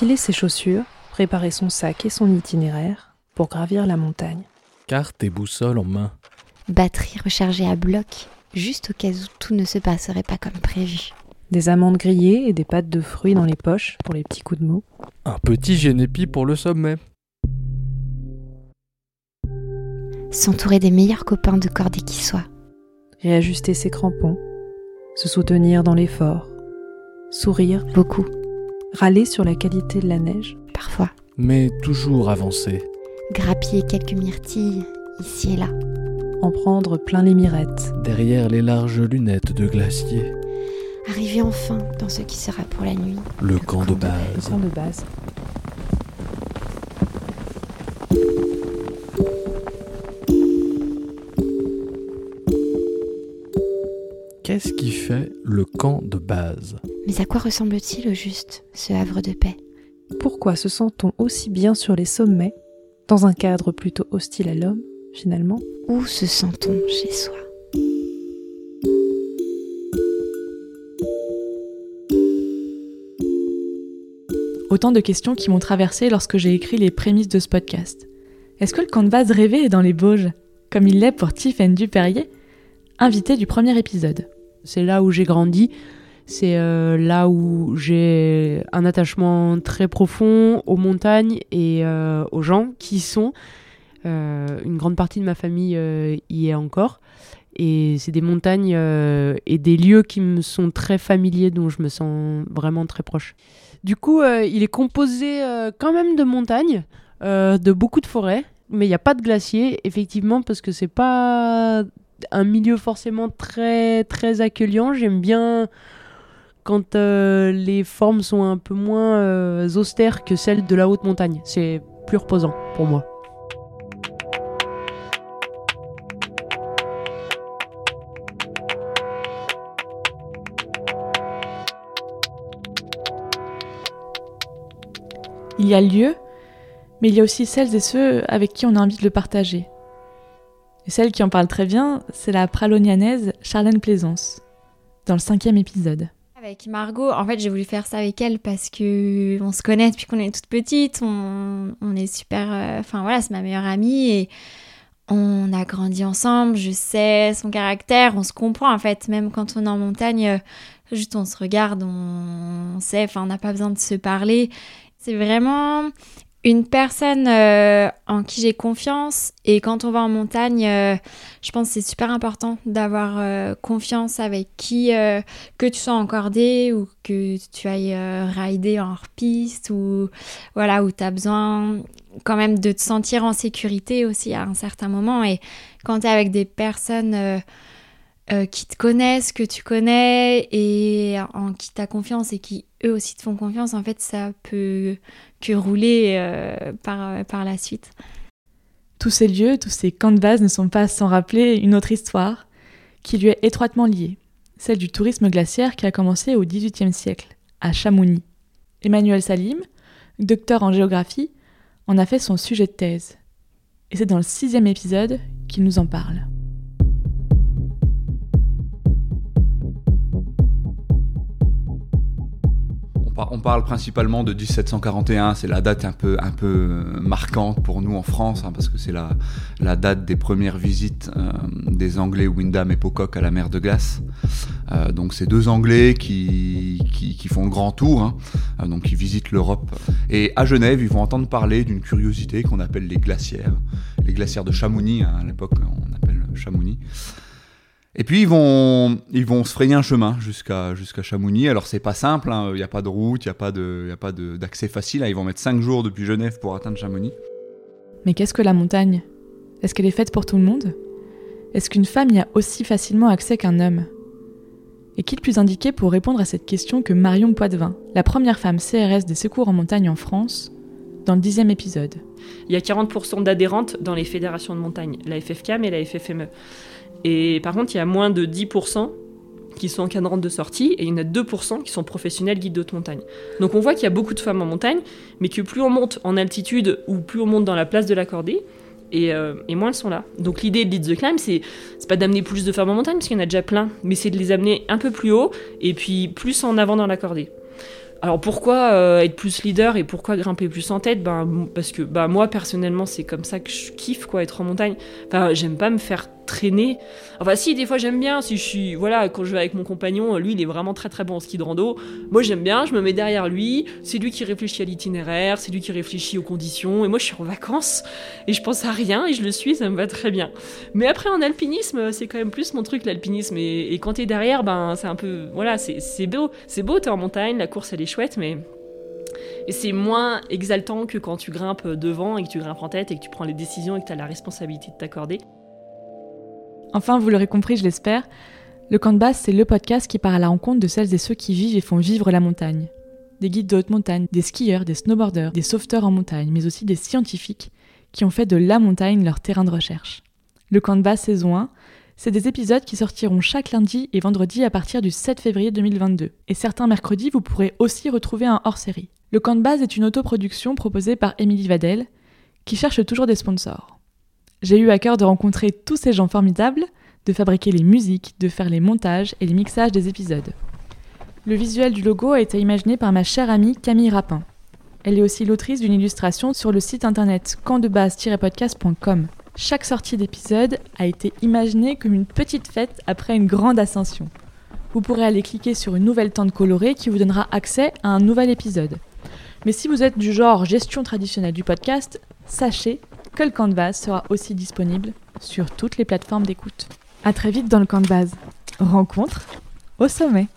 enfiler ses chaussures, préparer son sac et son itinéraire pour gravir la montagne. Carte et boussole en main. Batterie rechargée à bloc, juste au cas où tout ne se passerait pas comme prévu. Des amandes grillées et des pâtes de fruits dans les poches pour les petits coups de mots. Un petit génépi pour le sommet. S'entourer des meilleurs copains de cordée qui soient. Réajuster ses crampons. Se soutenir dans l'effort. Sourire. Beaucoup. Râler sur la qualité de la neige. Parfois. Mais toujours avancer. Grappiller quelques myrtilles, ici et là. En prendre plein les mirettes. Derrière les larges lunettes de glacier. Arriver enfin dans ce qui sera pour la nuit. Le, camp, de Le base. camp de base. Qu'est-ce qui fait le camp de base? Mais à quoi ressemble-t-il au juste, ce havre de paix? Pourquoi se sent-on aussi bien sur les sommets, dans un cadre plutôt hostile à l'homme, finalement? Où se sent-on chez soi? Autant de questions qui m'ont traversé lorsque j'ai écrit les prémices de ce podcast. Est-ce que le camp de base rêvé est dans les Bauges, comme il l'est pour Tiffaine Duperrier, invité du premier épisode? C'est là où j'ai grandi. C'est euh, là où j'ai un attachement très profond aux montagnes et euh, aux gens qui sont. Euh, une grande partie de ma famille y est encore. Et c'est des montagnes et des lieux qui me sont très familiers, dont je me sens vraiment très proche. Du coup, il est composé quand même de montagnes, de beaucoup de forêts, mais il n'y a pas de glaciers, effectivement, parce que c'est pas un milieu forcément très très accueillant. J'aime bien quand euh, les formes sont un peu moins euh, austères que celles de la haute montagne. C'est plus reposant pour moi. Il y a lieu, mais il y a aussi celles et ceux avec qui on a envie de le partager. Et celle qui en parle très bien, c'est la pralonianaise Charlène Plaisance, dans le cinquième épisode. Avec Margot, en fait, j'ai voulu faire ça avec elle parce que on se connaît depuis qu'on est toute petite. On, est super. euh, Enfin voilà, c'est ma meilleure amie et on a grandi ensemble. Je sais son caractère, on se comprend en fait. Même quand on est en montagne, euh, juste on se regarde, on sait. Enfin, on n'a pas besoin de se parler. C'est vraiment une personne euh, en qui j'ai confiance et quand on va en montagne, euh, je pense que c'est super important d'avoir euh, confiance avec qui, que tu sois en cordée ou que tu ailles rider en hors-piste ou voilà, où tu as besoin quand même de te sentir en sécurité aussi à un certain moment. Et quand tu es avec des personnes euh, qui te connaissent, que tu connais et en qui tu as confiance et qui eux aussi te font confiance, en fait, ça peut que rouler euh, par, par la suite. Tous ces lieux, tous ces camps de base ne sont pas sans rappeler une autre histoire qui lui est étroitement liée, celle du tourisme glaciaire qui a commencé au XVIIIe siècle, à Chamonix. Emmanuel Salim, docteur en géographie, en a fait son sujet de thèse. Et c'est dans le sixième épisode qu'il nous en parle. On, par- on parle principalement de 1741, c'est la date un peu, un peu marquante pour nous en France, hein, parce que c'est la, la date des premières visites euh, des Anglais Wyndham et Pocock à la mer de glace. Euh, donc c'est deux Anglais qui, qui, qui font le grand tour, hein, euh, donc qui visitent l'Europe. Et à Genève, ils vont entendre parler d'une curiosité qu'on appelle les glacières. Les glacières de Chamonix, hein, à l'époque on appelle Chamonix. Et puis ils vont, ils vont se frayer un chemin jusqu'à jusqu'à. Alors c'est pas simple, il n'y a pas de route, il n'y a pas d'accès facile. hein. Ils vont mettre 5 jours depuis Genève pour atteindre Chamonix. Mais qu'est-ce que la montagne? Est-ce qu'elle est faite pour tout le monde? Est-ce qu'une femme y a aussi facilement accès qu'un homme? Et qui le plus indiqué pour répondre à cette question que Marion Poitvin, la première femme CRS des secours en montagne en France, dans le dixième épisode Il y a 40% d'adhérentes dans les fédérations de montagne, la FFCAM et la FFME. Et par contre, il y a moins de 10% qui sont encadrantes de sortie et il y en a 2% qui sont professionnels guides de montagne. Donc on voit qu'il y a beaucoup de femmes en montagne, mais que plus on monte en altitude ou plus on monte dans la place de la cordée, et, euh, moins elles sont là. Donc l'idée de Lead the Climb, c'est pas d'amener plus de femmes en montagne, parce qu'il y en a déjà plein, mais c'est de les amener un peu plus haut et puis plus en avant dans la. Alors pourquoi euh, être plus leader et pourquoi grimper plus en tête? Ben, Parce que bah, moi personnellement c'est comme ça que je kiffe quoi, être en montagne. Enfin, j'aime pas me faire traîner. Enfin si, des fois j'aime bien, si je suis... Voilà, quand je vais avec mon compagnon, lui il est vraiment très très bon en ski de rando. Moi j'aime bien, je me mets derrière lui, c'est lui qui réfléchit à l'itinéraire, c'est lui qui réfléchit aux conditions, et moi je suis en vacances, et je pense à rien, et je le suis, ça me va très bien. Mais après en alpinisme, c'est quand même plus mon truc l'alpinisme, et, quand t'es derrière, ben c'est un peu... Voilà, c'est beau, c'est beau, t'es en montagne, la course elle est chouette, mais... Et c'est moins exaltant que quand tu grimpes devant et que tu grimpes en tête et que tu prends les décisions et que tu as la responsabilité de t'accorder. Enfin, vous l'aurez compris, je l'espère, le camp de base, c'est le podcast qui part à la rencontre de celles et ceux qui vivent et font vivre la montagne. Des guides de haute montagne, des skieurs, des snowboarders, des sauveteurs en montagne, mais aussi des scientifiques qui ont fait de la montagne leur terrain de recherche. Le camp de base saison 1, c'est des épisodes qui sortiront chaque lundi et vendredi à partir du 7 février 2022. Et certains mercredis, vous pourrez aussi retrouver un hors-série. Le camp de base est une autoproduction proposée par Émilie Vadel, qui cherche toujours des sponsors. J'ai eu à cœur de rencontrer tous ces gens formidables, de fabriquer les musiques, de faire les montages et les mixages des épisodes. Le visuel du logo a été imaginé par ma chère amie Camille Rapin. Elle est aussi l'autrice d'une illustration sur le site internet campdebase-podcast.com. Chaque sortie d'épisode a été imaginée comme une petite fête après une grande ascension. Vous pourrez aller cliquer sur une nouvelle tente colorée qui vous donnera accès à un nouvel épisode. Mais si vous êtes du genre gestion traditionnelle du podcast, sachez que le Canvas sera aussi disponible sur toutes les plateformes d'écoute? À très vite dans le camp de base. Rencontre au sommet.